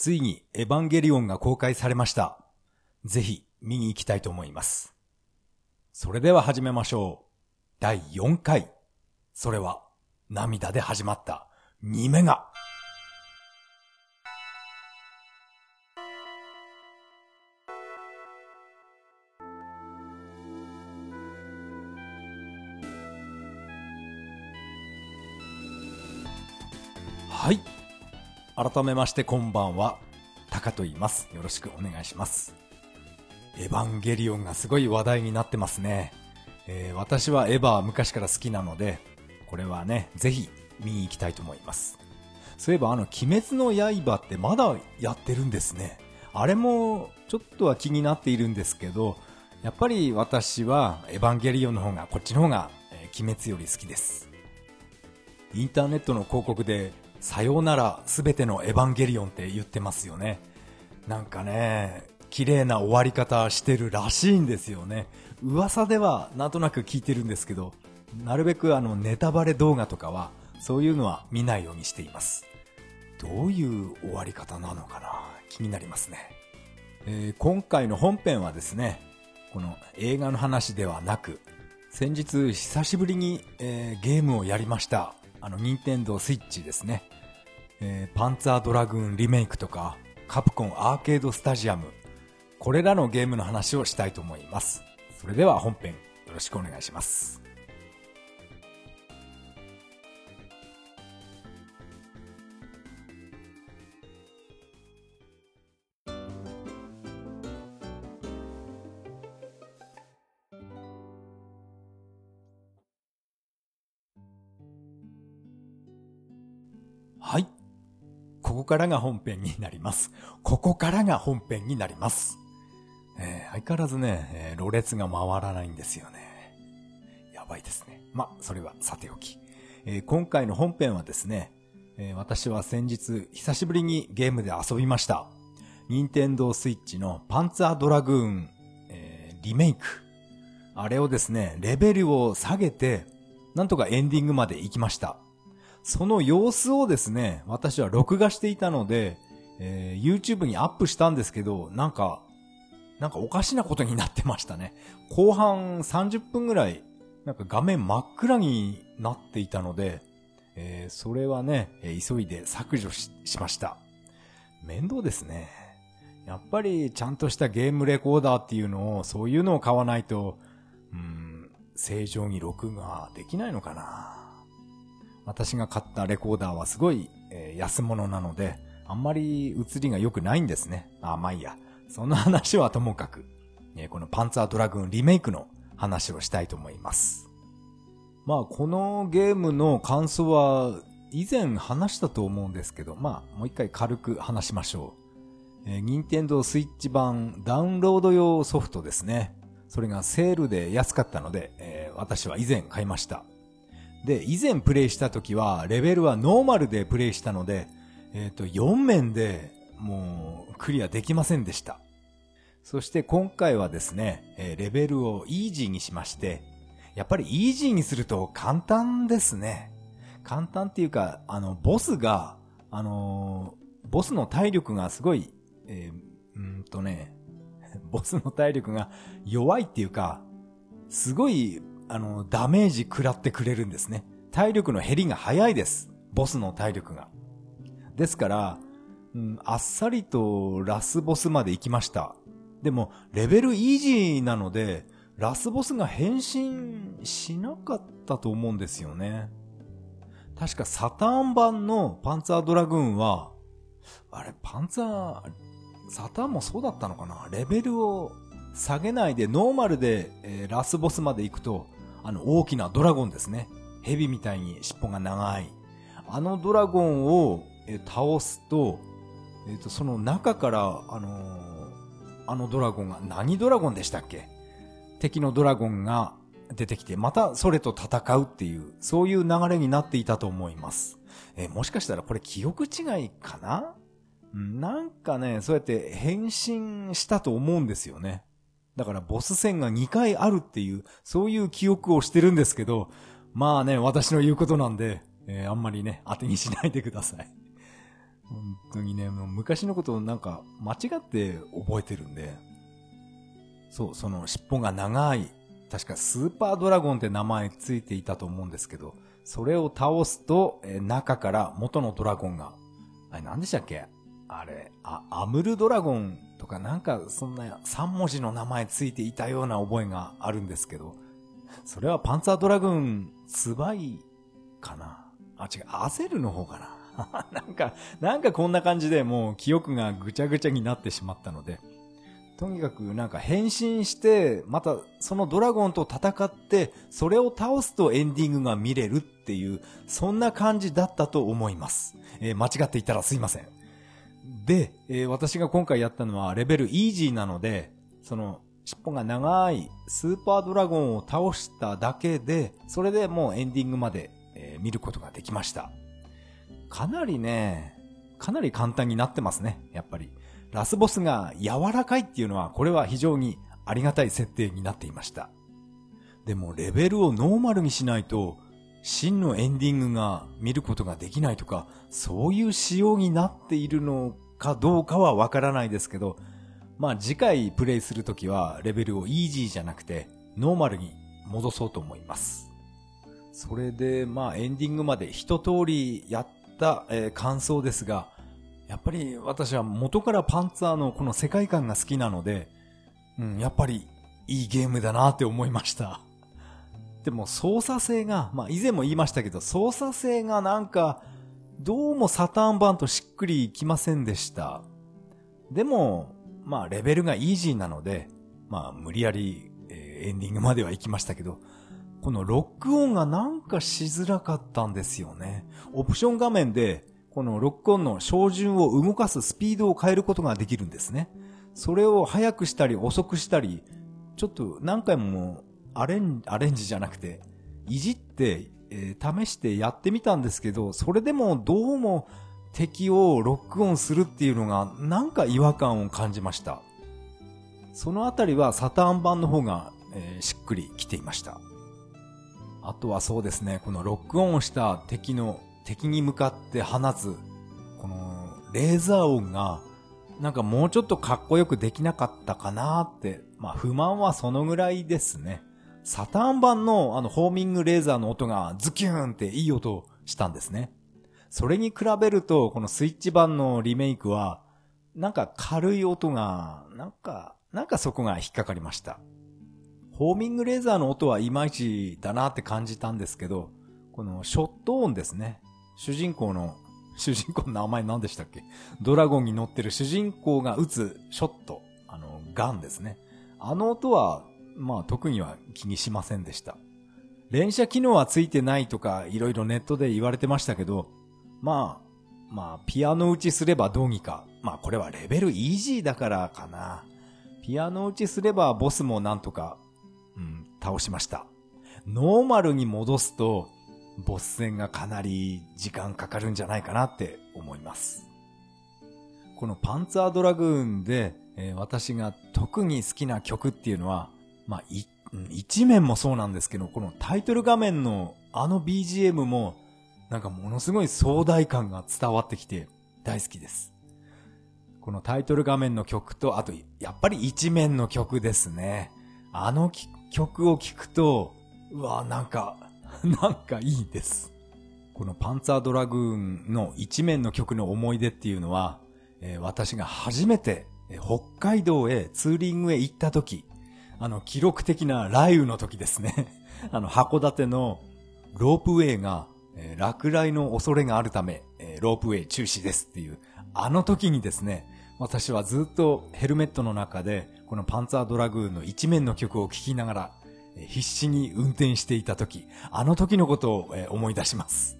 ついにエヴァンゲリオンが公開されました。ぜひ見に行きたいと思います。それでは始めましょう。第4回。それは涙で始まった2メガ。改めましてこんばんは。タカと言います。よろしくお願いします。エヴァンゲリオンがすごい話題になってますね。えー私はエヴァ昔から好きなので、これはね、ぜひ見に行きたいと思います。そういえばあの、鬼滅の刃ってまだやってるんですね。あれもちょっとは気になっているんですけど、やっぱり私はエヴァンゲリオンの方が、こっちの方が、えー鬼滅より好きです。インターネットの広告で、さようならすべてのエヴァンゲリオンって言ってますよね。なんかね、綺麗な終わり方してるらしいんですよね。噂ではなんとなく聞いてるんですけど、なるべくあのネタバレ動画とかは、そういうのは見ないようにしています。どういう終わり方なのかな？気になりますね。えー今回の本編はですね、この映画の話ではなく、先日久しぶりに、えーゲームをやりました。あの、ニンテンドースイッチですね。えーパンツァードラグーンリメイクとか、カプコンアーケードスタジアム、これらのゲームの話をしたいと思います。それでは本編、よろしくお願いします。はい。ここからが本編になります。ここからが本編になります。えー相変わらずね、えー、ろれつが回らないんですよね。やばいですね。ま、それはさておき。えー今回の本編はですね、えー私は先日、久しぶりにゲームで遊びました。任天堂スイッチのパンツァードラグーン、えーリメイク。あれをですね、レベルを下げて、なんとかエンディングまで行きました。その様子をですね、私は録画していたので、えー YouTube にアップしたんですけど、なんか、なんかおかしなことになってましたね。後半30分ぐらい、なんか画面真っ暗になっていたので、えーそれはね、急いで削除ししました。面倒ですね。やっぱりちゃんとしたゲームレコーダーっていうのを、そういうのを買わないと、うん、正常に録画できないのかな。私が買ったレコーダーはすごい、安物なので、あんまり映りが良くないんですね。あ、まあいいや。その話はともかく、このパンツァードラグーンリメイクの話をしたいと思います。まあこのゲームの感想は以前話したと思うんですけど、まあもう一回軽く話しましょう。えー、任天堂スイッチ版ダウンロード用ソフトですね。それがセールで安かったので、えー私は以前買いました。で、以前プレイした時は、レベルはノーマルでプレイしたので、えっ、と、4面でもうクリアできませんでした。そして今回はですね、えーレベルをイージーにしまして、やっぱりイージーにすると簡単ですね。簡単っていうか、あの、ボスが、あのボスの体力がすごい、えーうーんとね、ボスの体力が弱いっていうか、すごい、あの、ダメージ食らってくれるんですね。体力の減りが早いです。ボスの体力が。ですから、うん、あっさりとラスボスまで行きました。でも、レベルイージーなので、ラスボスが変身しなかったと思うんですよね。確かサターン版のパンツァードラグーンは、あれ、パンツァー、サターンもそうだったのかな？レベルを下げないでノーマルで、えーラスボスまで行くと、あの大きなドラゴンですね。ヘビみたいに尻尾が長い。あのドラゴンを、倒すと、えっ、と、その中から、あのーあのドラゴンが、何ドラゴンでしたっけ？敵のドラゴンが出てきて、またそれと戦うっていう、そういう流れになっていたと思います。えもしかしたらこれ記憶違いかな？なんかね、そうやって変身したと思うんですよね。だからボス戦が2回あるっていう、そういう記憶をしてるんですけど、まあね、私の言うことなんで、えーあんまりね、当てにしないでください。本当にね、もう昔のことをなんか間違って覚えてるんで、そう、その尻尾が長い、確かスーパードラゴンって名前ついていたと思うんですけど、それを倒すと、えー中から元のドラゴンが、あれ何でしたっけ？あれ、あ、アムルドラゴンとかなんかそんな3文字の名前ついていたような覚えがあるんですけど、それはパンツァードラグン、ツバイかな？あ、違う、アゼルの方かな？なんか、なんかこんな感じでもう記憶がぐちゃぐちゃになってしまったので、とにかくなんか変身して、またそのドラゴンと戦って、それを倒すとエンディングが見れるっていう、そんな感じだったと思います。えー間違っていたらすいません。で、えー私が今回やったのはレベルイージーなので、その尻尾が長いスーパードラゴンを倒しただけで、それでもうエンディングまで、えー見ることができました。かなりね、かなり簡単になってますね、やっぱり。ラスボスが柔らかいっていうのは、これは非常にありがたい設定になっていました。でも、レベルをノーマルにしないと、真のエンディングが見ることができないとか、そういう仕様になっているのかどうかはわからないですけど、まあ次回プレイするときはレベルをイージーじゃなくてノーマルに戻そうと思います。それでまあエンディングまで一通りやった、感想ですが、やっぱり私は元からパンツァーのこの世界観が好きなので、うん、やっぱりいいゲームだなって思いました。でも操作性が、まあ以前も言いましたけど、操作性がなんか、どうもサターン版としっくりいきませんでした。でも、まあレベルがイージーなので、まあ無理やり、えーエンディングまでは行きましたけど、このロックオンがなんかしづらかったんですよね。オプション画面で、このロックオンの照準を動かすスピードを変えることができるんですね。それを速くしたり遅くしたり、ちょっと何回もアレンアレンジじゃなくて、いじって、えー試してやってみたんですけど、それでもどうも敵をロックオンするっていうのがなんか違和感を感じました。そのあたりはサターン版の方が、えーしっくりきていました。あとはそうですね、このロックオンした敵の、敵に向かって放つ、このレーザー音が、なんかもうちょっとかっこよくできなかったかなって、まあ不満はそのぐらいですね。サターン版のあのホーミングレーザーの音がズキューンっていい音をしたんですね。それに比べると、このスイッチ版のリメイクは、なんか軽い音が、なんか、なんかそこが引っかかりました。ホーミングレーザーの音はいまいちだなって感じたんですけど、このショット音ですね。主人公の、主人公の名前何でしたっけ？ドラゴンに乗ってる主人公が撃つショット、あの、ガンですね。あの音は、まあ特には気にしませんでした。連射機能はついてないとか、いろいろネットで言われてましたけど、まあ、まあ、ピアノ打ちすればどうにか。まあ、これはレベルイージーだからかな。ピアノ打ちすればボスもなんとか、うん、倒しました。ノーマルに戻すと、ボス戦がかなり時間かかるんじゃないかなって思います。このパンツァードラグーンで、えー私が特に好きな曲っていうのは、まあ、一面もそうなんですけど、このタイトル画面のあの BGM も、なんかものすごい壮大感が伝わってきて大好きです。このタイトル画面の曲と、あと、やっぱり一面の曲ですね。あの曲を聴くと、うわ、なんか、なんかいいです。このパンツァードラグーンの一面の曲の思い出っていうのは、えー私が初めて、北海道へツーリングへ行った時、あの記録的な雷雨の時ですね。あの函館のロープウェイが、えー落雷の恐れがあるため、えーロープウェイ中止ですっていう、あの時にですね、私はずっとヘルメットの中で、このパンツァードラグーンの一面の曲を聴きながら、えー必死に運転していた時、あの時のことを、えー思い出します。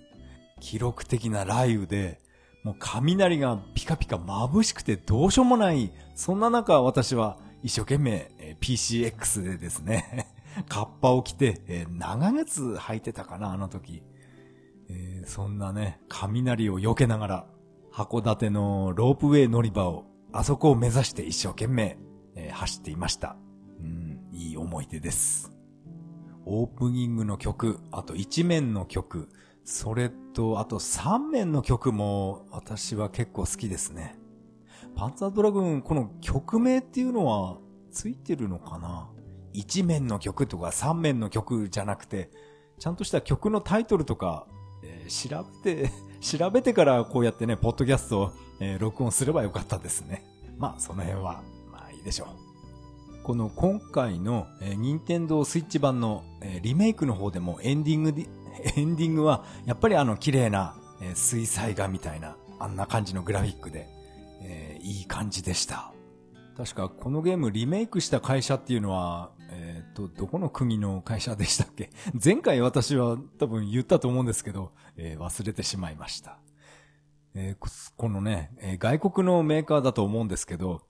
記録的な雷雨で、もう雷がピカピカ眩しくてどうしようもない、そんな中私は一生懸命え PCX でですね、カッパを着て、えー長靴履いてたかな、あの時。えーそんなね、雷を避けながら、函館のロープウェイ乗り場を、あそこを目指して一生懸命、えー走っていました。うん、いい思い出です。オープニングの曲、あと一面の曲、それと、あと3面の曲も私は結構好きですね。パンツァードラグーン、この曲名っていうのはついてるのかな ?1 面の曲とか3面の曲じゃなくて、ちゃんとした曲のタイトルとか、えー、調べて、調べてからこうやってね、ポッドキャストを、えー、録音すればよかったですね。まあ、その辺は、まあいいでしょう。この今回の、えー、任天堂スイッチ版の、えー、リメイクの方でもエンディングで、エンディングはやっぱりあの綺麗な、えー、水彩画みたいなあんな感じのグラフィックで、いい感じでした。確かこのゲームリメイクした会社っていうのは、えっ、ー、と、どこの国の会社でしたっけ？前回私は多分言ったと思うんですけど、えー、忘れてしまいました。えー、このね、え、外国のメーカーだと思うんですけど、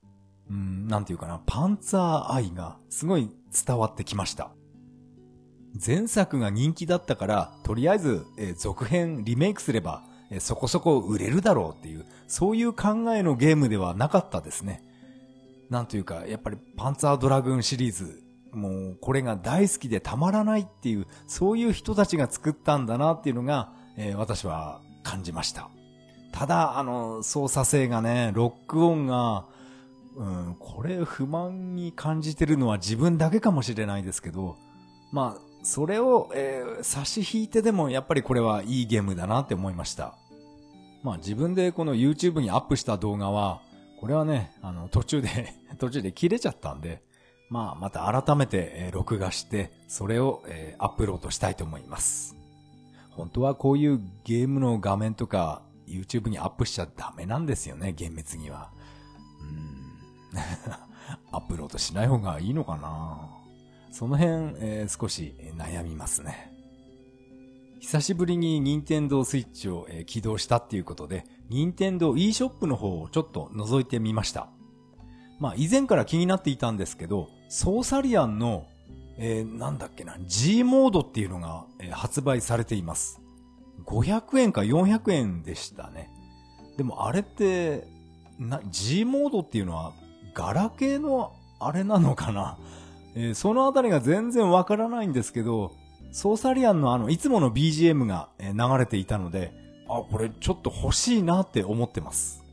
うん、なんていうかな、パンツァー愛がすごい伝わってきました。前作が人気だったから、とりあえず、え、続編リメイクすれば、そこそこ売れるだろうっていう、そういう考えのゲームではなかったですね。なんというか、やっぱりパンツァードラグーンシリーズ、もうこれが大好きでたまらないっていう、そういう人たちが作ったんだなっていうのが、えー、私は感じました。ただ、あの、操作性がね、ロックオンが、うん、これ不満に感じてるのは自分だけかもしれないですけど、まあ、それを、えー、差し引いてでもやっぱりこれはいいゲームだなって思いました。まあ自分でこの YouTube にアップした動画は、これはね、あの途中で 途中で切れちゃったんで、まあまた改めて、録画して、それを、えー、アップロードしたいと思います。本当はこういうゲームの画面とか YouTube にアップしちゃダメなんですよね、厳密には。うん。アップロードしない方がいいのかなその辺、えー、少し悩みますね。久しぶりに任天堂スイッチを、えー、起動したっていうことで、任天堂 eShop の方をちょっと覗いてみました。まあ以前から気になっていたんですけど、ソーサリアンの、えー、なんだっけな、G モードっていうのが、えー、発売されています。500円か400円でしたね。でもあれって、な、G モードっていうのは、ガラケーのあれなのかなえー、そのあたりが全然わからないんですけど、ソーサリアンのあの、いつもの BGM が流れていたので、あ、これちょっと欲しいなって思ってます。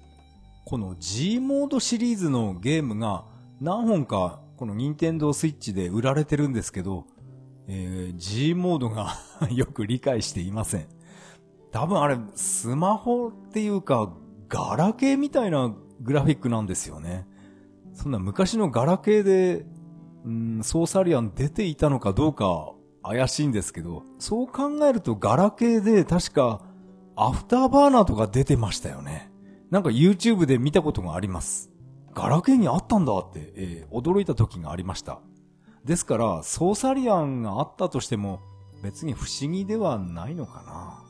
この G モードシリーズのゲームが何本かこの任天堂スイッチで売られてるんですけど、えー、G モードが よく理解していません。多分あれ、スマホっていうか、ガラケーみたいなグラフィックなんですよね。そんな昔のガラケーでうん、ソーサリアン出ていたのかどうか怪しいんですけど、そう考えるとガラケーで確かアフターバーナーとか出てましたよね。なんか YouTube で見たことがあります。ガラケーにあったんだって、えー、驚いた時がありました。ですから、ソーサリアンがあったとしても別に不思議ではないのかな。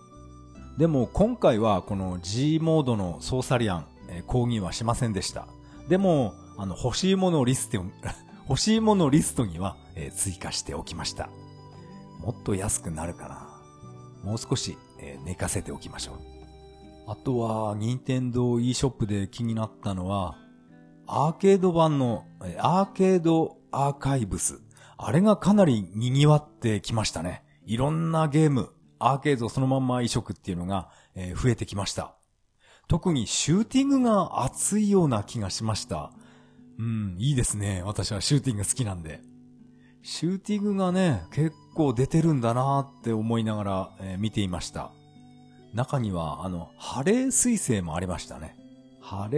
でも今回はこの G モードのソーサリアン、えー、講義はしませんでした。でも、あの、欲しいものをリスト、欲しいものリストには、えー、追加しておきました。もっと安くなるかな。もう少し、えー、寝かせておきましょう。あとは、任天堂 eShop で気になったのは、アーケード版の、アーケードアーカイブス。あれがかなり賑わってきましたね。いろんなゲーム、アーケードそのまんま移植っていうのが、えー、増えてきました。特にシューティングが熱いような気がしました。うん、いいですね。私はシューティング好きなんで。シューティングがね、結構出てるんだなって思いながら、えー、見ていました。中には、あの、ハレー彗星もありましたね。ハレ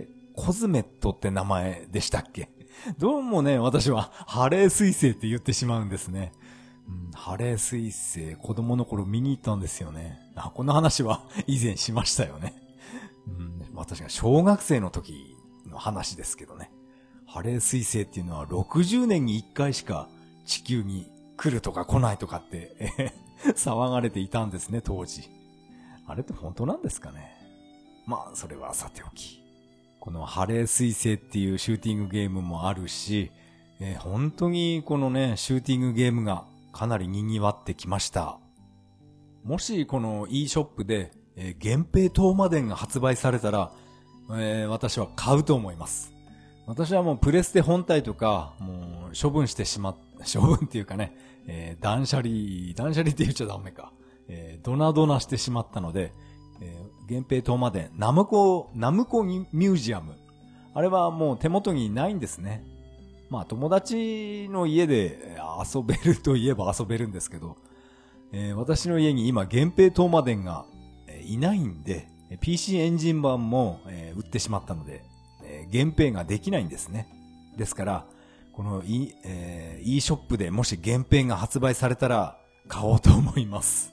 ーコズメットって名前でしたっけ？どうもね、私はハレー彗星って言ってしまうんですね。うん、ハレー彗星、子供の頃見に行ったんですよね。あ、この話は 以前しましたよね。うん、私が小学生の時の話ですけどね。ハレー彗星っていうのは60年に1回しか地球に来るとか来ないとかって、騒がれていたんですね、当時。あれって本当なんですかね？まあ、それはさておき。このハレー彗星っていうシューティングゲームもあるし、えー、本当にこのね、シューティングゲームがかなり賑わってきました。もしこの e ショップで、えー、源平東馬伝が発売されたら、えー、私は買うと思います。私はもうプレステ本体とか、もう処分してしまっ、処分っていうかね、えー、断捨離、断捨離って言っちゃダメか。えー、ドナドナしてしまったので、えー、源平島までナムコ、ナムコミュージアム。あれはもう手元にないんですね。まあ友達の家で遊べるといえば遊べるんですけど、えー、私の家に今源平東馬伝がいないんで、PC エンジン版も、えー、売ってしまったので、えー、源平ができないんですね。ですから、この e、えー、e ショップでもし源平が発売されたら買おうと思います。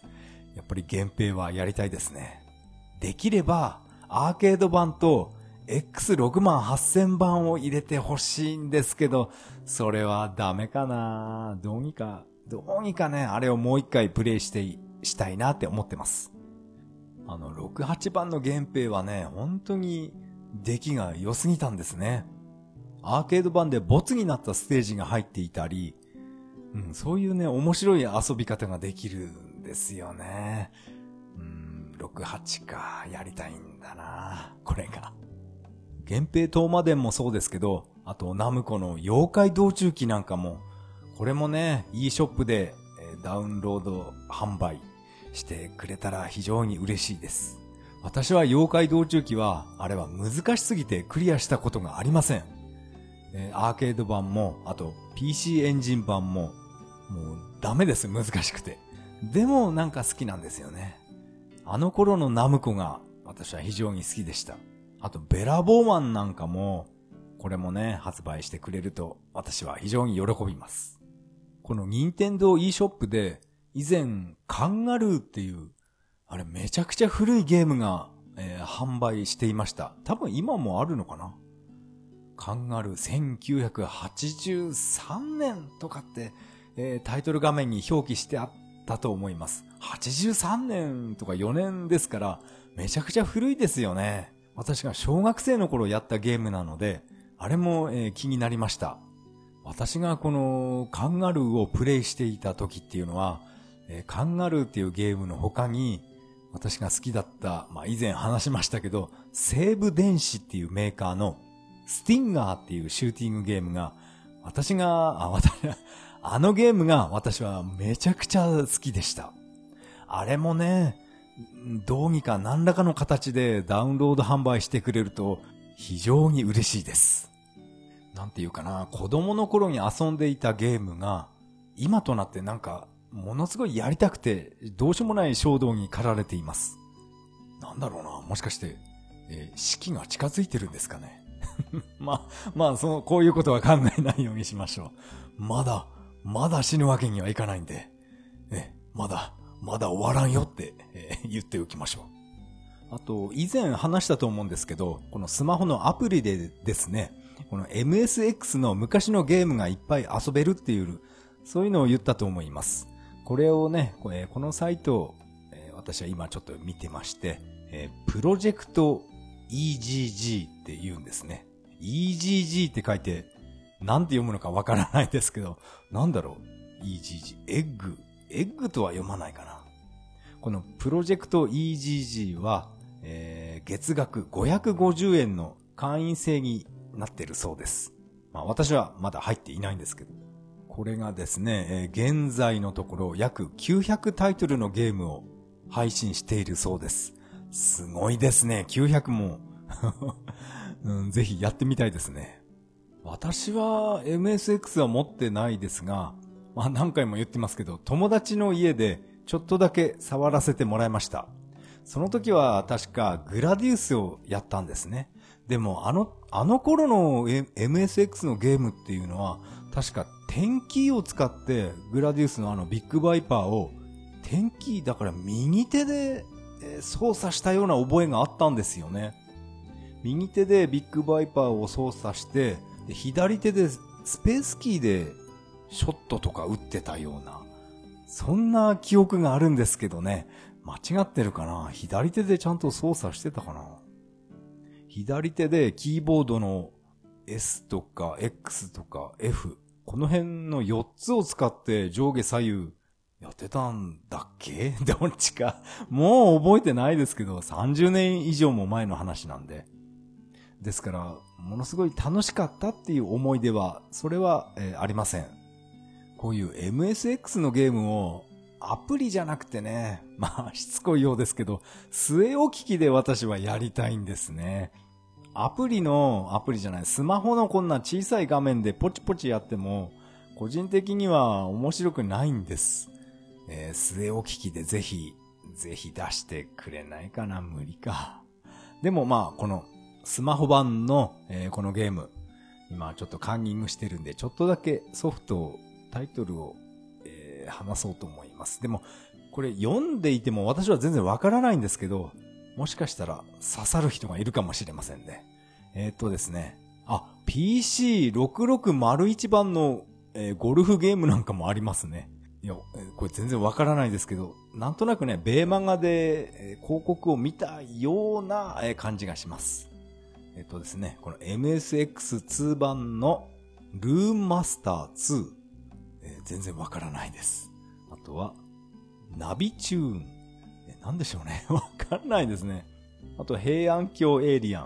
やっぱり源平はやりたいですね。できれば、アーケード版と X68000 番を入れてほしいんですけど、それはダメかなどうにか、どうにかね、あれをもう一回プレイして、したいなって思ってます。あの、68番の源平はね、本当に出来が良すぎたんですね。アーケード版でボツになったステージが入っていたり、うん、そういうね、面白い遊び方ができるんですよね。うん、68か、やりたいんだなこれが。源平東馬伝もそうですけど、あとナムコの妖怪道中記なんかも、これもね、e ショップでダウンロード販売してくれたら非常に嬉しいです。私は妖怪道中記は、あれは難しすぎてクリアしたことがありません。えアーケード版も、あと PC エンジン版も、もうダメです、難しくて。でもなんか好きなんですよね。あの頃のナムコが私は非常に好きでした。あと、ベラボーマンなんかも、これもね、発売してくれると、私は非常に喜びます。この任天堂 e ショップで、以前、カンガルーっていう、あれめちゃくちゃ古いゲームが、えー、販売していました。多分今もあるのかな？カンガルー1983年とかって、えー、タイトル画面に表記してあったと思います。83年とか4年ですから、めちゃくちゃ古いですよね。私が小学生の頃やったゲームなので、あれも、えー、気になりました。私がこのカンガルーをプレイしていた時っていうのは、えー、カンガルーっていうゲームの他に、私が好きだった、まあ以前話しましたけど、西武電子っていうメーカーのスティンガーっていうシューティングゲームが、私が、あ、私、あのゲームが私はめちゃくちゃ好きでした。あれもね、どうにか何らかの形でダウンロード販売してくれると非常に嬉しいです。なんていうかな、子供の頃に遊んでいたゲームが、今となってなんか、ものすごいやりたくて、どうしようもない衝動に駆られています。なんだろうな、もしかして、えー、四季が近づいてるんですかね？まあ、まあ、その、こういうことは考えないようにしましょう。まだ、まだ死ぬわけにはいかないんで、え、まだ、まだ終わらんよって、えー、言っておきましょう。あと、以前話したと思うんですけど、このスマホのアプリでですね、この MSX の昔のゲームがいっぱい遊べるっていう、そういうのを言ったと思います。これをね、このサイトを、私は今ちょっと見てまして、プロジェクト EGG って言うんですね。EGG って書いて、なんて読むのかわからないですけど、なんだろう ?EGG。エッグ。エッグとは読まないかな。このプロジェクト EGG は、えー、月額550円の会員制になってるそうです。まあ私はまだ入っていないんですけど。これがですね、え、現在のところ約900タイトルのゲームを配信しているそうです。すごいですね、900も。うん、ぜひやってみたいですね。私は MSX は持ってないですが、まあ何回も言ってますけど、友達の家でちょっとだけ触らせてもらいました。その時は確かグラディウスをやったんですね。でもあの、あの頃の MSX のゲームっていうのは、確か点キーを使ってグラディウスのあのビッグバイパーを点キーだから右手で操作したような覚えがあったんですよね。右手でビッグバイパーを操作して、左手でスペースキーでショットとか打ってたような、そんな記憶があるんですけどね。間違ってるかな？左手でちゃんと操作してたかな？左手でキーボードの S とか X とか F、この辺の4つを使って上下左右やってたんだっけ？どっちか。もう覚えてないですけど、30年以上も前の話なんで。ですから、ものすごい楽しかったっていう思い出は、それは、えー、ありません。こういう MSX のゲームをアプリじゃなくてね、まあ、しつこいようですけど、据え置き機で私はやりたいんですね。アプリの、アプリじゃない、スマホのこんな小さい画面でポチポチやっても、個人的には面白くないんです。えー、据え置き機でぜひ、ぜひ出してくれないかな無理か。でもまあ、このスマホ版の、えー、このゲーム、今ちょっとカンニングしてるんで、ちょっとだけソフト、タイトルをえ話そうと思います。でも、これ読んでいても私は全然わからないんですけど、もしかしたら刺さる人がいるかもしれませんね。えー、っとですね。あ、PC6601 番の、えー、ゴルフゲームなんかもありますね。いや、これ全然わからないですけど、なんとなくね、ベーマガで、えー、広告を見たような、えー、感じがします。えっとですね、この MSX2 版のルーンマスター2、えー、全然わからないです。あとは、ナビチューン。え、なんでしょうね。わかんないですね。あと、平安京エイリアン。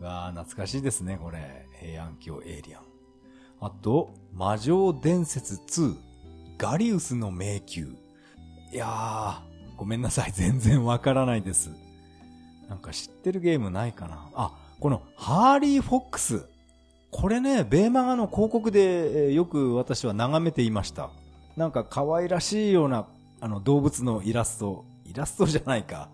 わー、懐かしいですね、これ。平安京エイリアン。あと、魔女伝説2。ガリウスの迷宮。いやー、ごめんなさい。全然わからないです。なんか知ってるゲームないかな。あ、このハーリー・フォックス。これね、ベーマガの広告でよく私は眺めていました。なんか可愛らしいような、あの、動物のイラスト、イラストじゃないか。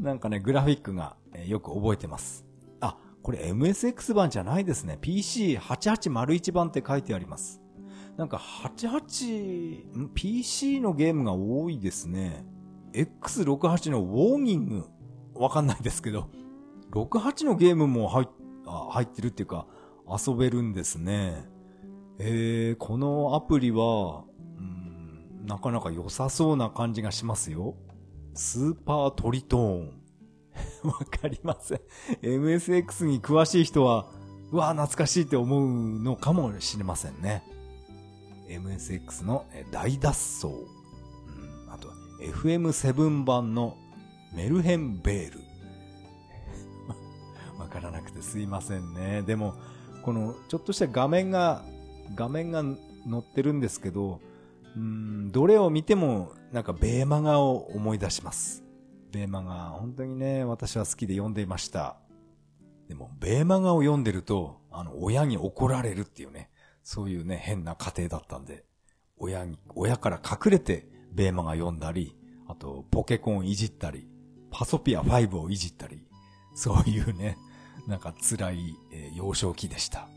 なんかね、グラフィックが、えよく覚えてます。あ、これ MSX 版じゃないですね。PC8801 版って書いてあります。なんか88、PC のゲームが多いですね。X68 のウォーニング、わかんないですけど、68のゲームも入入ってるっていうか、遊べるんですね。えー、このアプリは、うんなかなか良さそうな感じがしますよ。スーパートリトーン。わかりません。MSX に詳しい人は、うわ、懐かしいって思うのかもしれませんね。MSX の大脱走。うん、あと、FM7 版のメルヘンベール。わからなくてすいませんね。でも、このちょっとした画面が、画面が載ってるんですけど、うん、どれを見ても、なんかベーマガを思い出します。ベーマガ、本当にね、私は好きで読んでいました。でも、ベーマガを読んでると、あの、親に怒られるっていうね、そういうね、変な家庭だったんで、親に、親から隠れて、ベーマガ読んだり、あと、ポケコンいじったり、パソピア5をいじったり、そういうね、なんか辛い、え、幼少期でした。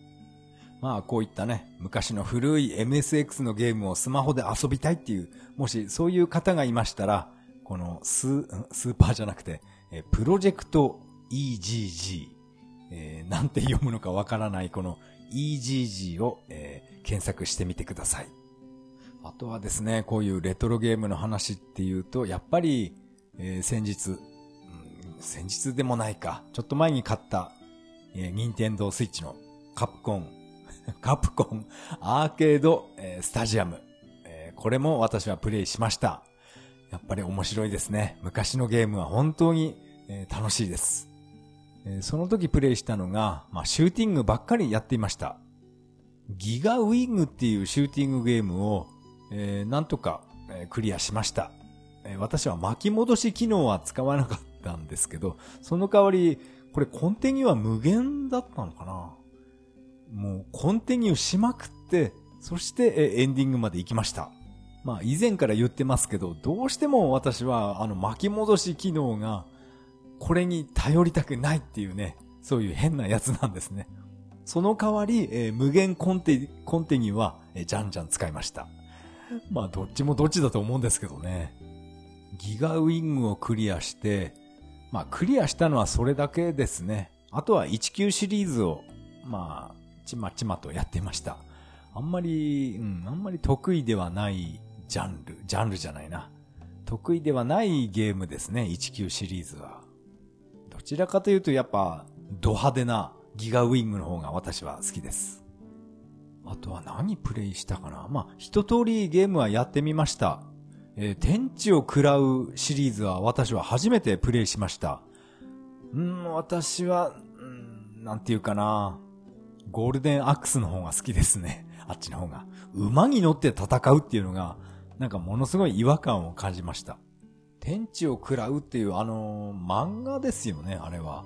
まあこういったね、昔の古い MSX のゲームをスマホで遊びたいっていう、もしそういう方がいましたら、このススーパーじゃなくて、えプロジェクト EGG、えー、なんて読むのかわからないこの EGG を、えー、検索してみてください。あとはですね、こういうレトロゲームの話っていうと、やっぱり、えー、先日、うん、先日でもないか、ちょっと前に買った、えー、ニンテンドースイッチのカプコン カプコンアーケード、え、スタジアム、え、これも私はプレイしました。やっぱり面白いですね。昔のゲームは本当に、え、楽しいです。えその時プレイしたのが、まあ、シューティングばっかりやっていました。ギガウィングっていうシューティングゲームを、えなんとか、えクリアしました。え私は巻き戻し機能は使わなかったんですけど、その代わり、これ根底には無限だったのかなもうコンティニューしまくって、そしてエンディングまで行きました。まあ以前から言ってますけど、どうしても私はあの巻き戻し機能がこれに頼りたくないっていうね、そういう変なやつなんですね。その代わり、えー、無限コンテ、コンテニューは、えー、じゃんじゃん使いました。まあどっちもどっちだと思うんですけどね。ギガウィングをクリアして、まあクリアしたのはそれだけですね。あとは19シリーズを、まあちまちまとやってました。あんまり、うん、あんまり得意ではないジャンル、ジャンルじゃないな。得意ではないゲームですね、19シリーズは。どちらかというとやっぱ、ド派手なギガウィングの方が私は好きです。あとは何プレイしたかなまあ、一通りゲームはやってみました。えー、天地を喰らうシリーズは私は初めてプレイしました。うん、私は、うん、なんていうかな。ゴールデンアックスの方が好きですね。あっちの方が。馬に乗って戦うっていうのが、なんかものすごい違和感を感じました。天地を食らうっていうあのー、漫画ですよね、あれは。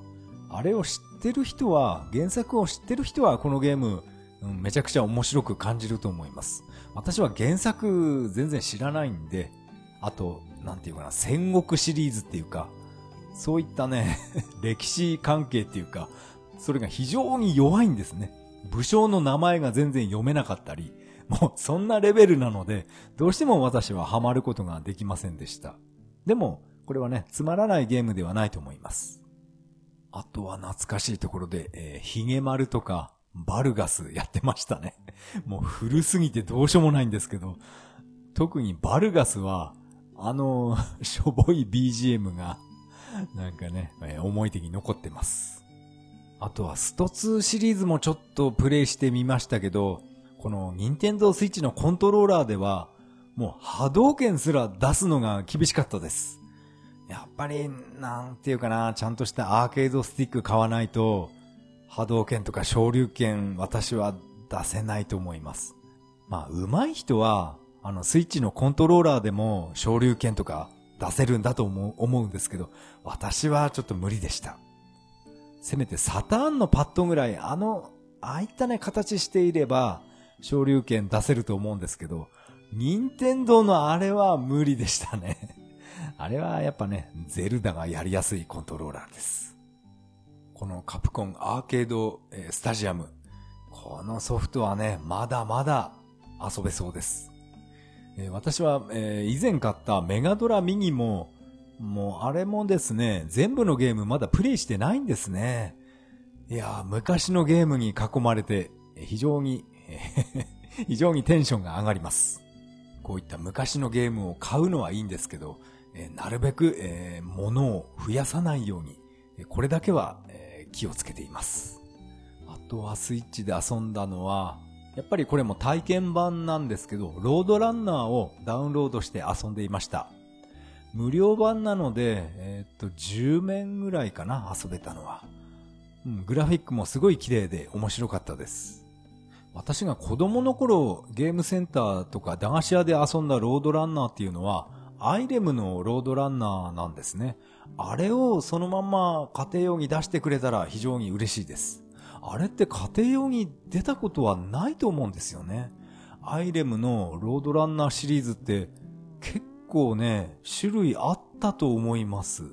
あれを知ってる人は、原作を知ってる人はこのゲーム、うん、めちゃくちゃ面白く感じると思います。私は原作全然知らないんで、あと、なんていうかな、戦国シリーズっていうか、そういったね、歴史関係っていうか、それが非常に弱いんですね。武将の名前が全然読めなかったり、もうそんなレベルなので、どうしても私はハマることができませんでした。でも、これはね、つまらないゲームではないと思います。あとは懐かしいところで、えー、ヒゲ丸とか、バルガスやってましたね。もう古すぎてどうしようもないんですけど、特にバルガスは、あの、しょぼい BGM が、なんかね、えー、思い出に残ってます。あとはスト2シリーズもちょっとプレイしてみましたけど、この任天堂スイッチのコントローラーでは、もう波動拳すら出すのが厳しかったです。やっぱり、なんていうかな、ちゃんとしたアーケードスティック買わないと、波動拳とか昇竜拳私は出せないと思います。まあ、上手い人は、あの、スイッチのコントローラーでも昇竜拳とか出せるんだと思う思うんですけど、私はちょっと無理でした。せめてサターンのパッドぐらい、あの、ああいったね、形していれば、昇竜拳出せると思うんですけど、任天堂のあれは無理でしたね。あれはやっぱね、ゼルダがやりやすいコントローラーです。このカプコンアーケードスタジアム。このソフトはね、まだまだ遊べそうです。私は、以前買ったメガドラミニも、もうあれもですね、全部のゲームまだプレイしてないんですね。いや昔のゲームに囲まれて、非常に 非常にテンションが上がります。こういった昔のゲームを買うのはいいんですけど、え、なるべく、えー、物を増やさないように、これだけは、えー、気をつけています。あとはスイッチで遊んだのは、やっぱりこれも体験版なんですけど、ロードランナーをダウンロードして遊んでいました。無料版なので、え、っと、10面ぐらいかな、遊べたのは。うん、グラフィックもすごい綺麗で面白かったです。私が子供の頃ゲームセンターとか駄菓子屋で遊んだロードランナーっていうのはアイレムのロードランナーなんですね。あれをそのまま家庭用に出してくれたら非常に嬉しいです。あれって家庭用に出たことはないと思うんですよね。アイレムのロードランナーシリーズって結構ね、種類あったと思います。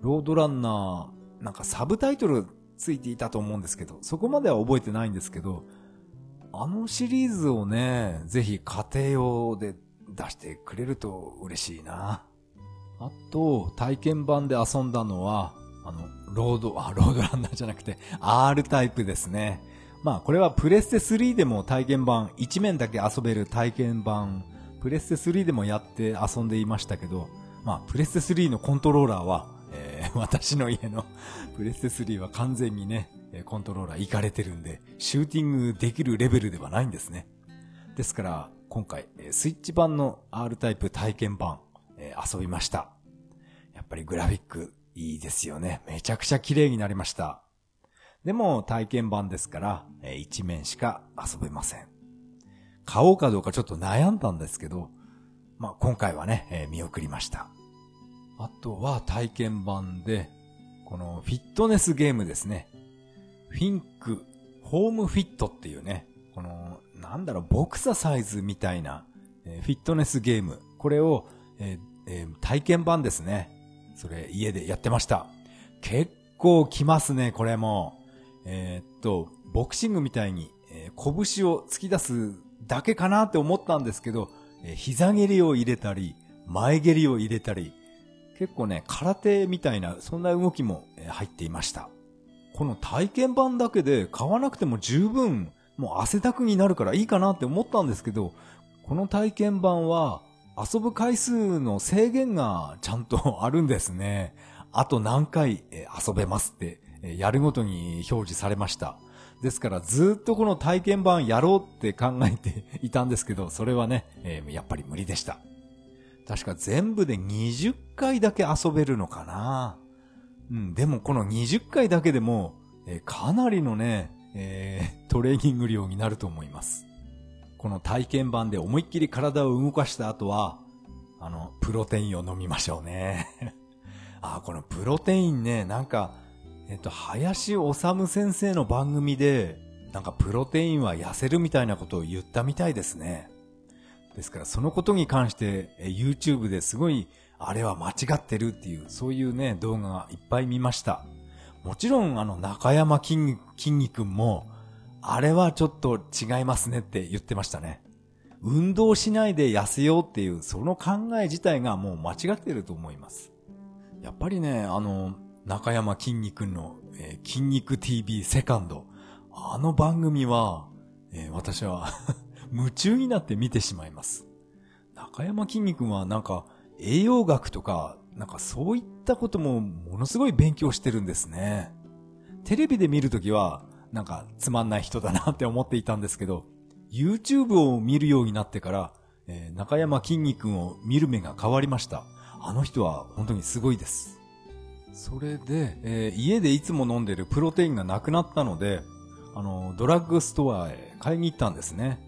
ロードランナー、なんかサブタイトルついていたと思うんですけど、そこまでは覚えてないんですけど、あのシリーズをね、ぜひ家庭用で出してくれると嬉しいな。あと、体験版で遊んだのは、あの、ロード、あ、ロードランナーじゃなくて、R タイプですね。まあ、これはプレステ3でも体験版、1面だけ遊べる体験版、プレステ3でもやって遊んでいましたけど、まあ、プレステ3のコントローラーは、えー、私の家の プレステ3は完全にね、コントローラーいかれてるんで、シューティングできるレベルではないんですね。ですから、今回、スイッチ版の R タイプ体験版え、遊びました。やっぱりグラフィックいいですよね。めちゃくちゃ綺麗になりました。でも体験版ですからえ、1面しか遊べません。買おうかどうかちょっと悩んだんですけど、まあ今回はね、見送りました。あとは体験版で、このフィットネスゲームですね。フィンク、ホームフィットっていうね、この、なんだろう、ボクササイズみたいな、えー、フィットネスゲーム。これを、えーえー、体験版ですね。それ、家でやってました。結構きますね、これも。えー、っと、ボクシングみたいに、えー、拳を突き出すだけかなって思ったんですけど、え、膝蹴りを入れたり、前蹴りを入れたり、結構ね、空手みたいな、そんな動きも入っていました。この体験版だけで買わなくても十分、もう汗だくになるからいいかなって思ったんですけど、この体験版は遊ぶ回数の制限がちゃんと あるんですね。あと何回遊べますってやるごとに表示されました。ですからずっとこの体験版やろうって考えていたんですけど、それはね、えー、やっぱり無理でした。確か全部で20回だけ遊べるのかなうん、でもこの20回だけでも、えー、かなりのね、えー、トレーニング量になると思います。この体験版で思いっきり体を動かした後は、あの、プロテインを飲みましょうね。あ、このプロテインね、なんか、えっと、林修先生の番組で、なんかプロテインは痩せるみたいなことを言ったみたいですね。ですからそのことに関して、え YouTube ですごい、あれは間違ってるっていう、そういうね、動画がいっぱい見ました。もちろんあの中山筋筋肉も、あれはちょっと違いますねって言ってましたね。運動しないで痩せようっていう、その考え自体がもう間違ってると思います。やっぱりね、あの、中山筋肉の、えー、筋肉 TV セカンド。あの番組は、えー、私は 夢中になって見てしまいます。中山筋肉はなんか栄養学とか、なんかそういったこともものすごい勉強してるんですね。テレビで見るときは、なんかつまんない人だなって思っていたんですけど、YouTube を見るようになってから、えー、中山筋肉を見る目が変わりました。あの人は本当にすごいです。それで、えー、家でいつも飲んでるプロテインがなくなったので、あの、ドラッグストアへ買いに行ったんですね。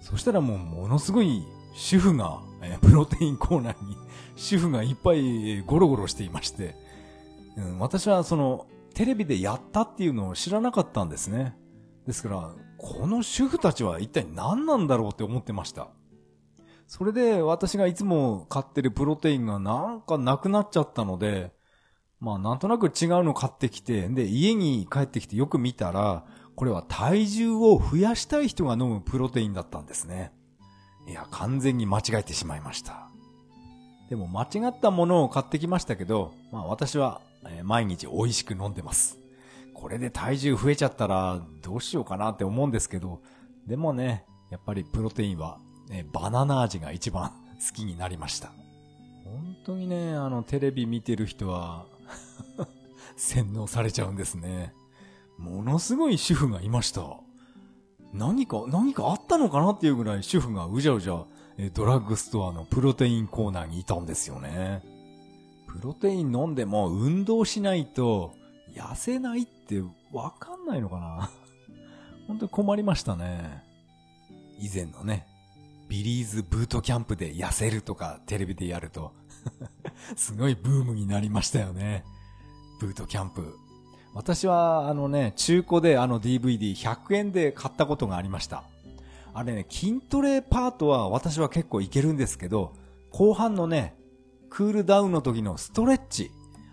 そしたらもうものすごい主婦が、えー、プロテインコーナーに 主婦がいっぱいゴロゴロしていまして、うん、私はそのテレビでやったっていうのを知らなかったんですね。ですから、この主婦たちは一体何なんだろうって思ってました。それで私がいつも買ってるプロテインがなんかなくなっちゃったので、まあなんとなく違うの買ってきて、で、家に帰ってきてよく見たら、これは体重を増やしたい人が飲むプロテインだったんですね。いや、完全に間違えてしまいました。でも間違ったものを買ってきましたけど、まあ私は、毎日美味しく飲んでます。これで体重増えちゃったらどうしようかなって思うんですけど、でもね、やっぱりプロテインは、ね、バナナ味が一番好きになりました。本当にね、あのテレビ見てる人は洗脳されちゃうんですね。ものすごい主婦がいました。何か、何かあったのかなっていうぐらい主婦がうじゃうじゃ、ドラッグストアのプロテインコーナーにいたんですよね。プロテイン飲んでも運動しないと痩せないってわかんないのかな本当に困りましたね。以前のね、ビリーズブートキャンプで痩せるとかテレビでやると すごいブームになりましたよね。ブートキャンプ。私はあのね、中古であの DVD100 円で買ったことがありました。あれね、筋トレパートは私は結構いけるんですけど、後半のね、クールダウンの時のストレッチ、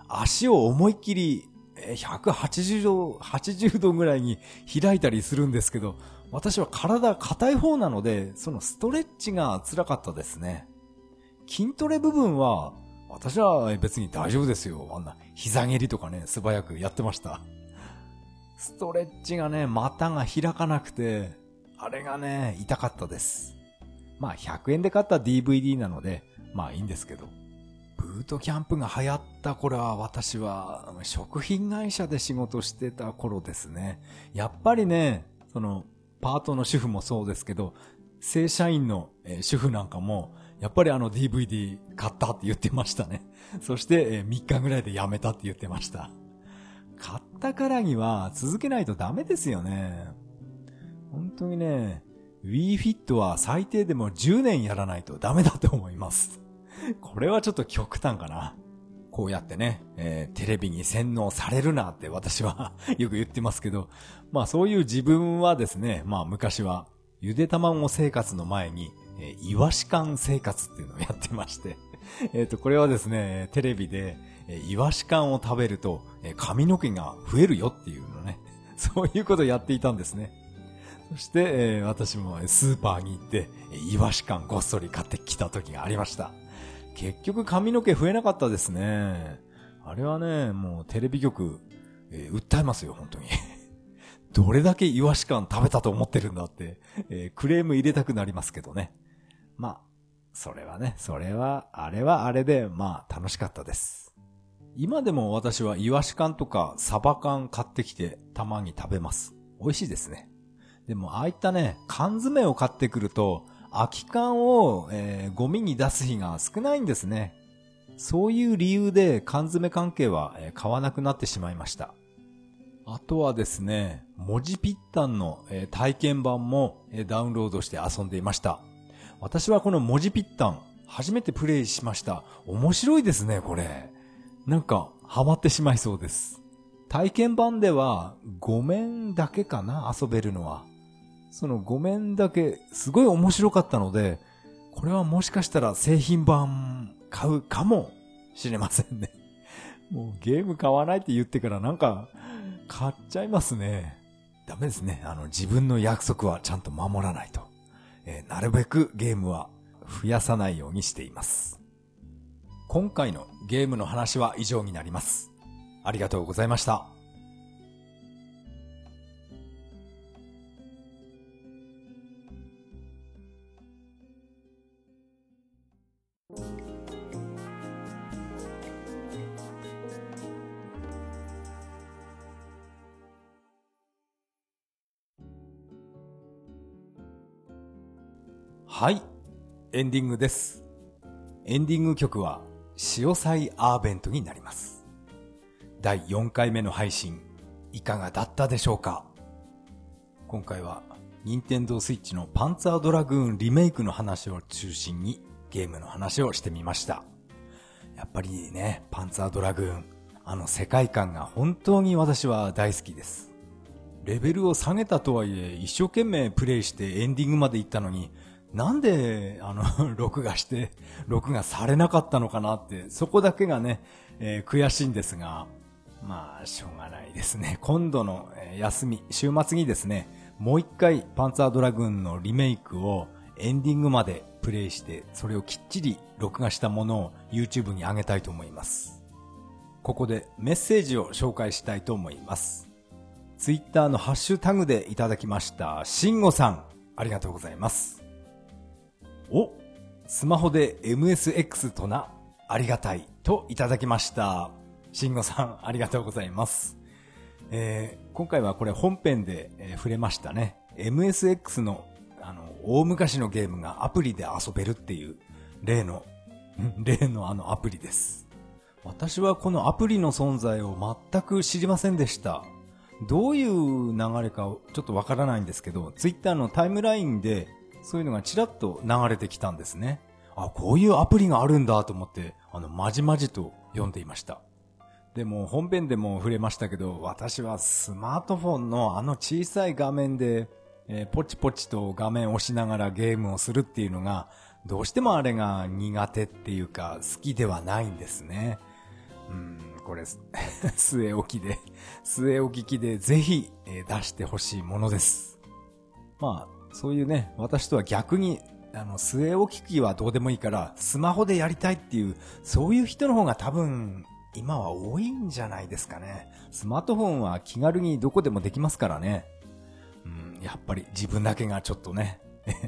足を思いっきり180度、80度ぐらいに開いたりするんですけど、私は体硬い方なので、そのストレッチが辛かったですね。筋トレ部分は私は別に大丈夫ですよ。あんな膝蹴りとかね、素早くやってました。ストレッチがね、股が開かなくて、あれがね、痛かったです。まあ100円で買った DVD なので、まあいいんですけど。ブートキャンプが流行った頃は私は食品会社で仕事してた頃ですね。やっぱりね、そのパートの主婦もそうですけど、正社員の主婦なんかもやっぱりあの DVD 買ったって言ってましたね。そして、3日ぐらいでやめたって言ってました。買ったからには続けないとダメですよね。本当にね、WeFit は最低でも10年やらないとダメだと思います。これはちょっと極端かな。こうやってね、えー、テレビに洗脳されるなって私は よく言ってますけど、まあそういう自分はですね、まあ昔はゆで卵生活の前にえー、イワシ缶生活っていうのをやってまして えっと、これはですね、テレビで、えー、イワシ缶を食べると、えー、髪の毛が増えるよっていうのね、そういうことをやっていたんですね。そして、えー、私もスーパーに行って、イワシ缶ごっそり買ってきた時がありました。結局髪の毛増えなかったですね。あれはね、もうテレビ局、えー、訴えますよ、本当に。どれだけイワシ缶食べたと思ってるんだって、えー、クレーム入れたくなりますけどね。まあ、それはね、それは、あれはあれで、まあ、楽しかったです。今でも私はイワシ缶とかサバ缶買ってきてたまに食べます。美味しいですね。でも、ああいったね、缶詰を買ってくると、空き缶を、えー、ゴミに出す日が少ないんですね。そういう理由で缶詰関係は、えー、買わなくなってしまいました。あとはですね、文字ぴったんの、えー体験版も、えーダウンロードして遊んでいました。私はこの文字ぴったん、初めてプレイしました。面白いですね、これ。なんか、ハマってしまいそうです。体験版では、5面だけかな、遊べるのは。その5面だけ、すごい面白かったので、これはもしかしたら製品版買うかもしれませんね。もうゲーム買わないって言ってからなんか、買っちゃいますね。ダメですね。あの、自分の約束はちゃんと守らないと。えーなるべくゲームは増やさないようにしています。今回のゲームの話は以上になります。ありがとうございました。はい。エンディングです。エンディング曲は、潮祭アーベントになります。第4回目の配信、いかがだったでしょうか？今回は、任天堂スイッチのパンツァードラグーンリメイクの話を中心にゲームの話をしてみました。やっぱりね、パンツァードラグーン、あの世界観が本当に私は大好きです。レベルを下げたとはいえ、一生懸命プレイしてエンディングまで行ったのに、なんで、あの、録画して、録画されなかったのかなって、そこだけがね、えー悔しいんですが、まあ、しょうがないですね。今度の、休み、週末にですね、もう一回、パンツァードラグーンのリメイクをエンディングまでプレイして、それをきっちり録画したものを YouTube に上げたいと思います。ここでメッセージを紹介したいと思います。ツイッターのハッシュタグでいただきました、しんごさん、ありがとうございます。お、スマホで MSX とな、ありがたい、といただきました。しんごさん、ありがとうございます。えー今回はこれ本編で、えー触れましたね。MSX の、あの、大昔のゲームがアプリで遊べるっていう、例の、例のあのアプリです。私はこのアプリの存在を全く知りませんでした。どういう流れかちょっとわからないんですけど、ツイッターのタイムラインでそういうのがちらっと流れてきたんですね。あ、こういうアプリがあるんだと思って、あの、まじまじと読んでいました。でも本編でも触れましたけど、私はスマートフォンのあの小さい画面で、えーポチポチと画面を押しながらゲームをするっていうのが、どうしてもあれが苦手っていうか好きではないんですね。うん、これ、据え置きで、据え置き機でぜひ、えー出してほしいものです。まあ、そういうね、私とは逆に、あの、据え置き機はどうでもいいから、スマホでやりたいっていう、そういう人の方が多分、今は多いんじゃないですかね。スマートフォンは気軽にどこでもできますからね。うん、やっぱり自分だけがちょっとね、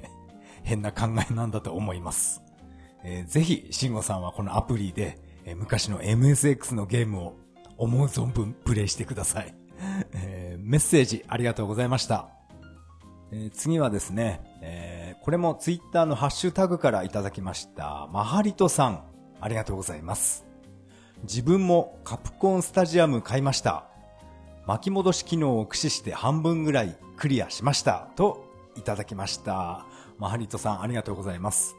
変な考えなんだと思います。えーぜひ、慎吾さんはこのアプリで、えー昔の MSX のゲームを思う存分プレイしてください。えーメッセージありがとうございました。え次はですね、えーこれもツイッターのハッシュタグからいただきました。マハリトさん、ありがとうございます。自分もカプコンスタジアム買いました。巻き戻し機能を駆使して半分ぐらいクリアしました。と、いただきました。マハリトさん、ありがとうございます。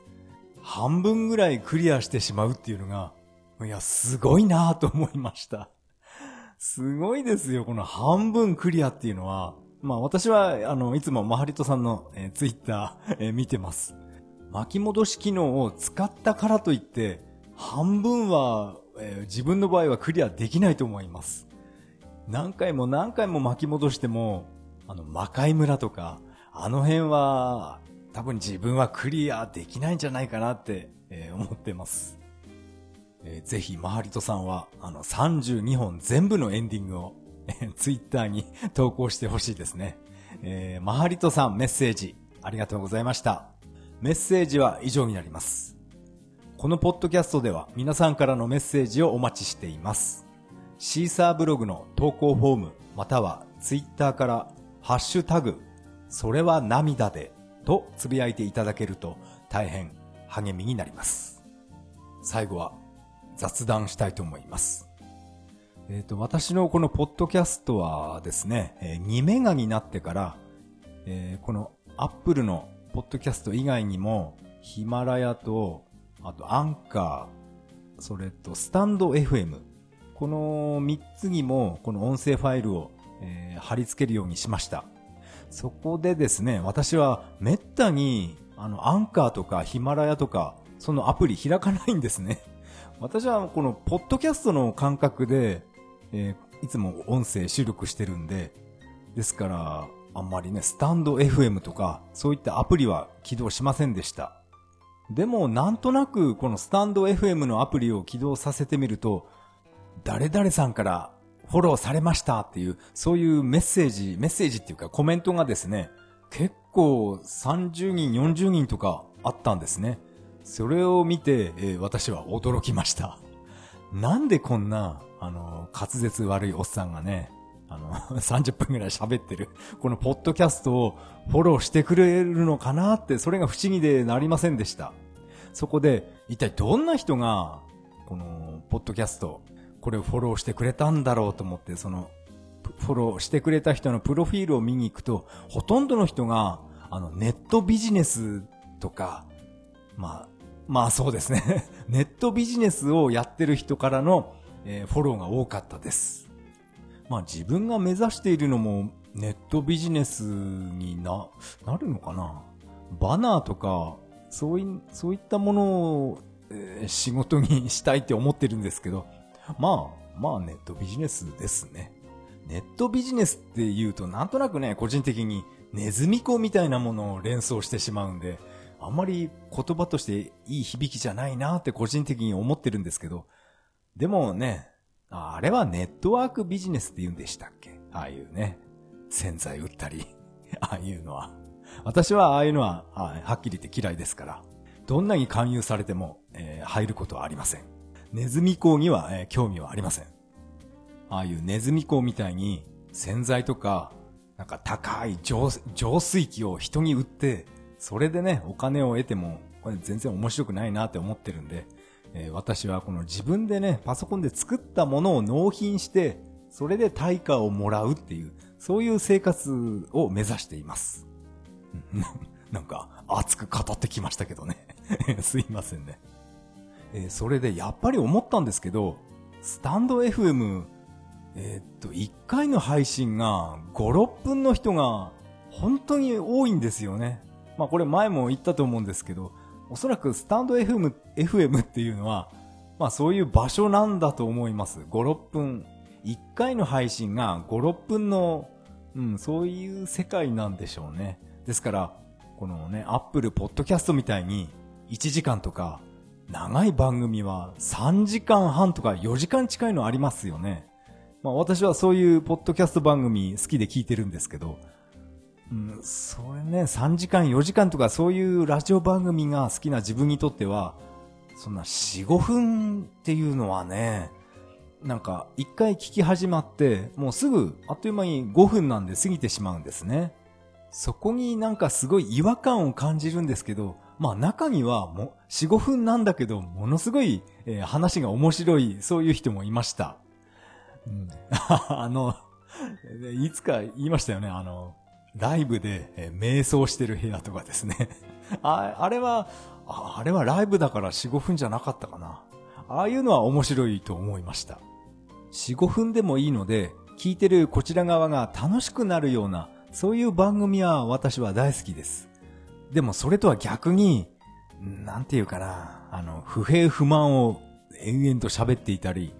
半分ぐらいクリアしてしまうっていうのが、いや、すごいなぁと思いました。すごいですよ、この半分クリアっていうのは。まあ私は、あの、いつもマハリトさんの、えーツイッター、えー見てます。巻き戻し機能を使ったからといって、半分は、えー自分の場合はクリアできないと思います。何回も何回も巻き戻しても、あの、魔界村とか、あの辺は、多分自分はクリアできないんじゃないかなって、えー思ってます。えーぜひ、マハリトさんは、あの、32本全部のエンディングを、えツイッターに投稿してほしいですね。えーマハリトさん、メッセージ、ありがとうございました。メッセージは以上になります。このポッドキャストでは皆さんからのメッセージをお待ちしています。シーサーブログの投稿フォーム、またはツイッターから、ハッシュタグ、それは涙で、とつぶやいていただけると大変励みになります。最後は雑談したいと思います。えっ、と、私のこのポッドキャストはですね、えー2メガになってから、えーこのアップルのポッドキャスト以外にも、ヒマラヤと、あとアンカー、それとスタンド FM。この3つにも、この音声ファイルを、えー貼り付けるようにしました。そこでですね、私はめったに、あの、アンカーとかヒマラヤとか、そのアプリ開かないんですね。私はこのポッドキャストの感覚で、えーいつも音声収録してるんで、ですから、あんまりね、スタンド FM とか、そういったアプリは起動しませんでした。でも、なんとなく、このスタンド FM のアプリを起動させてみると、誰々さんからフォローされましたっていう、そういうメッセージ、メッセージっていうかコメントがですね、結構30人、40人とかあったんですね。それを見て、えー私は驚きました。なんでこんな、あの、滑舌悪いおっさんがね、あの、30分ぐらい喋ってる、このポッドキャストをフォローしてくれるのかなって、それが不思議でなりませんでした。そこで、一体どんな人が、この、ポッドキャスト、これをフォローしてくれたんだろうと思って、その、フォローしてくれた人のプロフィールを見に行くと、ほとんどの人が、あの、ネットビジネスとか、まあ、まあそうですね。ネットビジネスをやってる人からの、えーフォローが多かったです。まあ自分が目指しているのもネットビジネスにな、なるのかな？バナーとか、そうい、そういったものを、えー仕事にしたいって思ってるんですけど、まあ、まあネットビジネスですね。ネットビジネスって言うとなんとなくね、個人的にネズミ子みたいなものを連想してしまうんで、あんまり言葉としていい響きじゃないなって個人的に思ってるんですけど、でもね、あれはネットワークビジネスって言うんでしたっけ？ああいうね、洗剤売ったり、ああいうのは。私はああいうのは、はっきり言って嫌いですから、どんなに勧誘されても、えー入ることはありません。ネズミ講には、えー興味はありません。ああいうネズミ講みたいに洗剤とか、なんか高い浄水器を人に売って、それでね、お金を得ても、これ全然面白くないなって思ってるんで、私はこの自分でね、パソコンで作ったものを納品して、それで対価をもらうっていう、そういう生活を目指しています。なんか、熱く語ってきましたけどね。すいませんね。えーそれでやっぱり思ったんですけど、スタンド FM、えーっと、1回の配信が5、6分の人が本当に多いんですよね。まあこれ前も言ったと思うんですけど、おそらくスタンド FM, FM っていうのは、まあそういう場所なんだと思います。5、6分。1回の配信が5、6分の、うん、そういう世界なんでしょうね。ですから、このね、アップルポッドキャストみたいに1時間とか、長い番組は3時間半とか4時間近いのありますよね。まあ私はそういうポッドキャスト番組好きで聞いてるんですけど、うん、それね、3時間4時間とかそういうラジオ番組が好きな自分にとっては、そんな4、5分っていうのはね、なんか一回聞き始まって、もうすぐあっという間に5分なんで過ぎてしまうんですね。そこになんかすごい違和感を感じるんですけど、まあ中にはも4、5分なんだけど、ものすごい、えー話が面白い、そういう人もいました。うん、あの、いつか言いましたよね、あの、ライブで、え瞑想してる部屋とかですね。ああれはあ、あれはライブだから4、5分じゃなかったかな。ああいうのは面白いと思いました。4、5分でもいいので、聞いてるこちら側が楽しくなるような、そういう番組は私は大好きです。でもそれとは逆に、なんていうかな、あの、不平不満を延々と喋っていたり、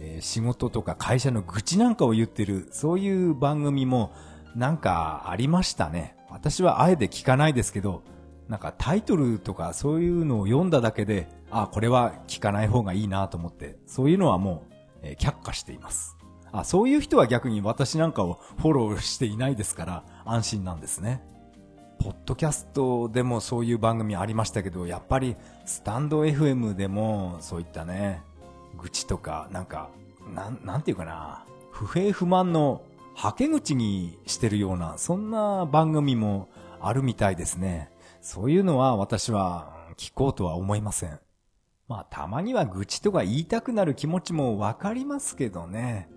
えー仕事とか会社の愚痴なんかを言ってる、そういう番組もなんかありましたね。私はあえて聞かないですけど、なんかタイトルとかそういうのを読んだだけで、あ、これは聞かない方がいいなと思って、そういうのはもう、えー却下しています。あ、そういう人は逆に私なんかをフォローしていないですから安心なんですね。ポッドキャストでもそういう番組ありましたけど、やっぱりスタンド FM でもそういったね、愚痴とか、なんか、なん、なんていうかな、不平不満のはけ口にしてるような、そんな番組もあるみたいですね。そういうのは私は聞こうとは思いません。まあたまには愚痴とか言いたくなる気持ちもわかりますけどね。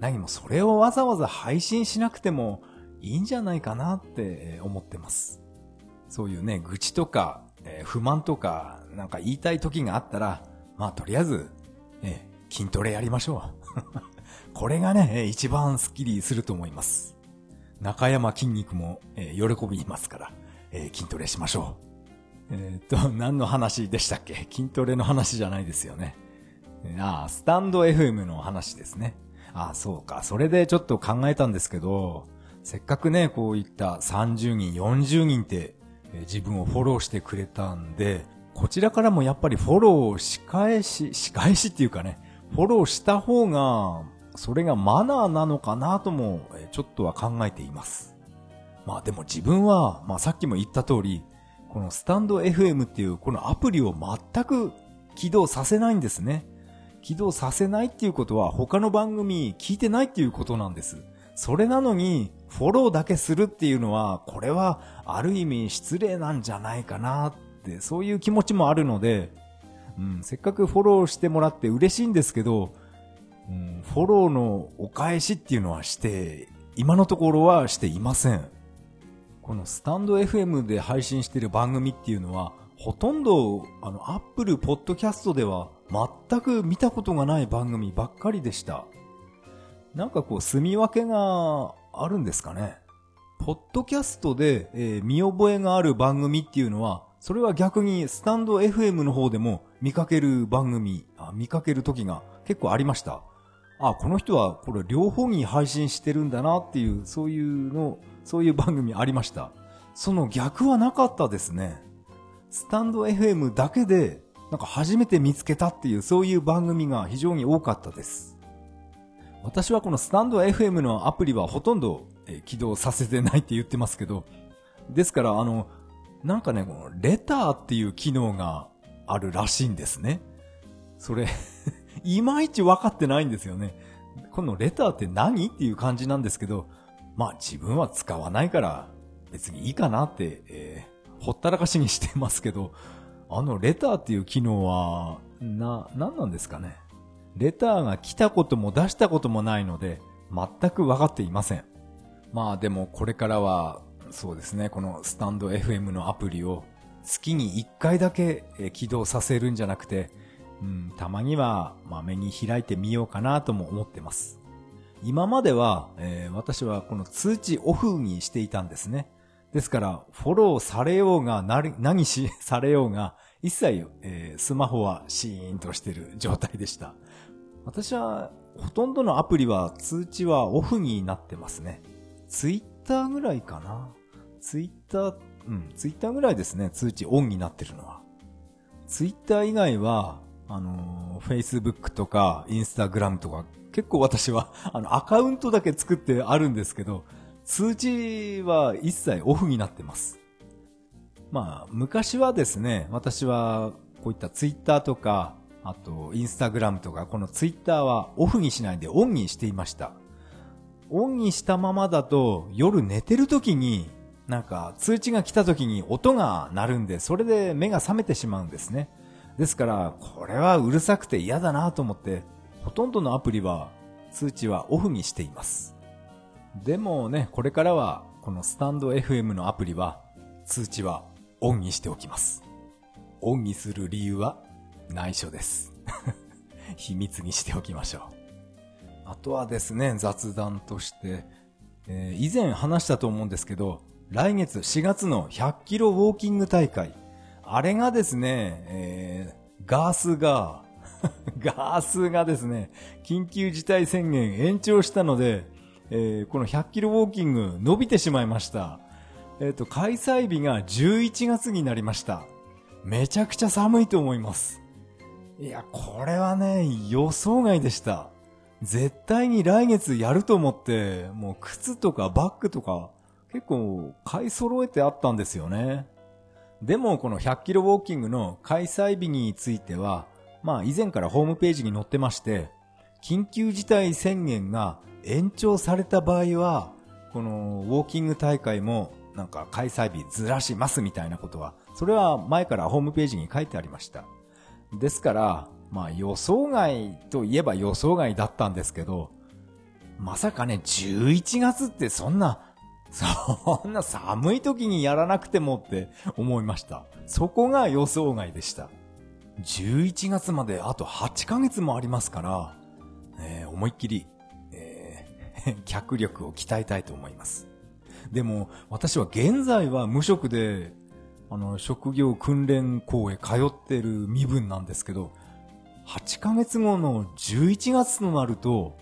何もそれをわざわざ配信しなくてもいいんじゃないかなって思ってます。そういうね、愚痴とか、え不満とか、なんか言いたい時があったら、まあとりあえず、え筋トレやりましょう。これがね、一番スッキリすると思います。中山筋肉も、え喜びますから、え筋トレしましょう。えっ、と、何の話でしたっけ？筋トレの話じゃないですよね。ああ、スタンド FM の話ですね。ああ、そうか。それでちょっと考えたんですけど、せっかくね、こういった30人、40人って自分をフォローしてくれたんで、こちらからもやっぱりフォロー仕返し、仕返しっていうかね、フォローした方が、それがマナーなのかなとも、ちょっとは考えています。まあでも自分は、まあさっきも言った通り、このスタンド FM っていうこのアプリを全く起動させないんですね。起動させないっていうことは他の番組聞いてないっていうことなんです。それなのに、フォローだけするっていうのは、これはある意味失礼なんじゃないかなって、そういう気持ちもあるので、うん、せっかくフォローしてもらって嬉しいんですけど、フォローのお返しっていうのはして、今のところはしていません。このスタンド FM で配信している番組っていうのは、ほとんど、あの、アップルポッドキャストでは全く見たことがない番組ばっかりでした。なんかこう、住み分けがあるんですかね。ポッドキャストで、えー、見覚えがある番組っていうのは、それは逆にスタンド FM の方でも見かける番組、あ見かける時が結構ありました。あ、この人はこれ両方に配信してるんだなっていう、そういうの、そういう番組ありました。その逆はなかったですね。スタンド FM だけで、なんか初めて見つけたっていう、そういう番組が非常に多かったです。私はこのスタンド FM のアプリはほとんど起動させてないって言ってますけど、ですから、あの、なんかね、このレターっていう機能があるらしいんですね。それいまいち分かってないんですよね。このレターって何っていう感じなんですけど、まあ自分は使わないから別にいいかなって、えー、ほったらかしにしてますけど、あのレターっていう機能は、な、何なんですかね。レターが来たことも出したこともないので、全く分かっていません。まあでもこれからは、そうですね、このスタンド FM のアプリを月に1回だけ起動させるんじゃなくて、うん、たまには、まあ、目に開いてみようかなとも思ってます。今までは、えー、私はこの通知オフにしていたんですね。ですから、フォローされようが、何し、されようが、一切、えー、スマホはシーンとしてる状態でした。私は、ほとんどのアプリは通知はオフになってますね。ツイッターぐらいかな。ツイッター、うん、ツイッターぐらいですね、通知オンになってるのは。ツイッター以外は、あの、Facebook とか Instagram とか、結構私は、あの、アカウントだけ作ってあるんですけど、通知は一切オフになってます。まあ、昔はですね、私は、こういったツイッターとか、あと、インスタグラムとか、このツイッターはオフにしないでオンにしていました。オンにしたままだと、夜寝てる時に、なんか通知が来た時に音が鳴るんで、それで目が覚めてしまうんですね。ですから、これはうるさくて嫌だなと思って、ほとんどのアプリは通知はオフにしています。でもね、これからは、このスタンド FM のアプリは、通知はオンにしておきます。オンにする理由は内緒です。秘密にしておきましょう。あとはですね、雑談として、えー、以前話したと思うんですけど、来月4月の100キロウォーキング大会。あれがですね、えー、ガースが、ガースがですね、緊急事態宣言延長したので、えー、この100キロウォーキング伸びてしまいました。えっ、ー、と、開催日が11月になりました。めちゃくちゃ寒いと思います。いや、これはね、予想外でした。絶対に来月やると思って、もう靴とかバッグとか結構買い揃えてあったんですよね。でもこの100キロウォーキングの開催日については、まあ以前からホームページに載ってまして、緊急事態宣言が延長された場合は、このウォーキング大会もなんか開催日ずらしますみたいなことは、それは前からホームページに書いてありました。ですから、まあ予想外といえば予想外だったんですけど、まさかね、11月ってそんな、そんな寒い時にやらなくてもって思いました。そこが予想外でした。11月まであと8ヶ月もありますから、えー思いっきり、えー 脚力を鍛えたいと思います。でも、私は現在は無職で、あの、職業訓練校へ通ってる身分なんですけど、8ヶ月後の11月となると、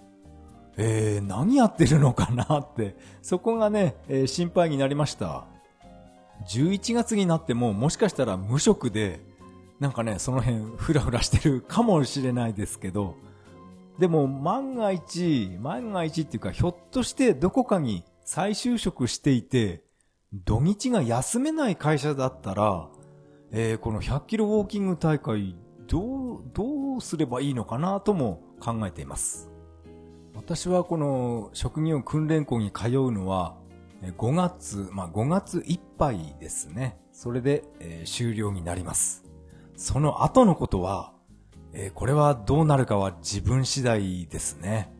えー、何やってるのかなって、そこがね、えー心配になりました。11月になってももしかしたら無職で、なんかね、その辺フラフラしてるかもしれないですけど、でも万が一、万が一っていうかひょっとしてどこかに再就職していて、土日が休めない会社だったら、えーこの100キロウォーキング大会、どう、どうすればいいのかなとも考えています。私はこの職業訓練校に通うのは、5月、まあ5月いっぱいですね。それで、えー終了になります。その後のことは、えーこれはどうなるかは自分次第ですね。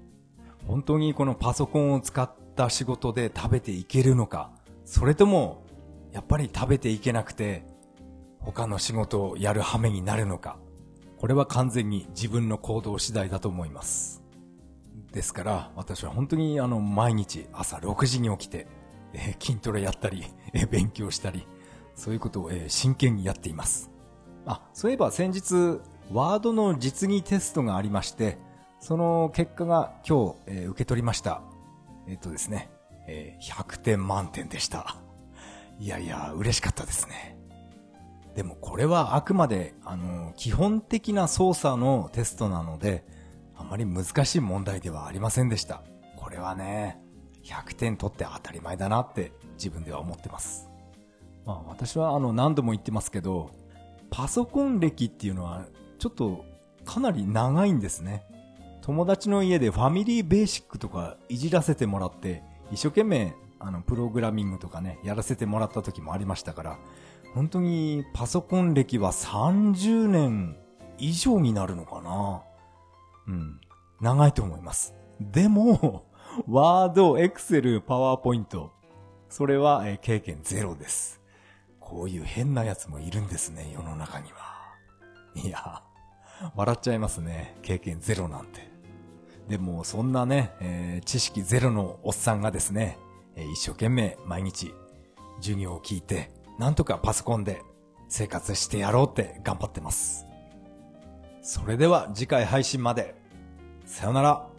本当にこのパソコンを使った仕事で食べていけるのか、それとも、やっぱり食べていけなくて、他の仕事をやる羽目になるのか、これは完全に自分の行動次第だと思います。ですから、私は本当にあの、毎日朝6時に起きて、えー筋トレやったり、えー勉強したり、そういうことを、えー真剣にやっています。あ、そういえば先日、ワードの実技テストがありまして、その結果が今日、えー受け取りました。えっ、とですね、えー100点満点でした。いやいや、嬉しかったですね。でもこれはあくまで、あの、基本的な操作のテストなので、あまり難しい問題ではありませんでした。これはね、100点取って当たり前だなって自分では思ってます。まあ私はあの何度も言ってますけど、パソコン歴っていうのはちょっとかなり長いんですね。友達の家でファミリーベーシックとかいじらせてもらって、一生懸命あのプログラミングとかね、やらせてもらった時もありましたから、本当にパソコン歴は30年以上になるのかなうん。長いと思います。でも、ワード、エクセル、パワーポイント。それは、経験ゼロです。こういう変なやつもいるんですね、世の中には。いや、笑っちゃいますね。経験ゼロなんて。でも、そんなね、えー知識ゼロのおっさんがですね、えー一生懸命毎日授業を聞いて、なんとかパソコンで生活してやろうって頑張ってます。それでは次回配信まで。さよなら。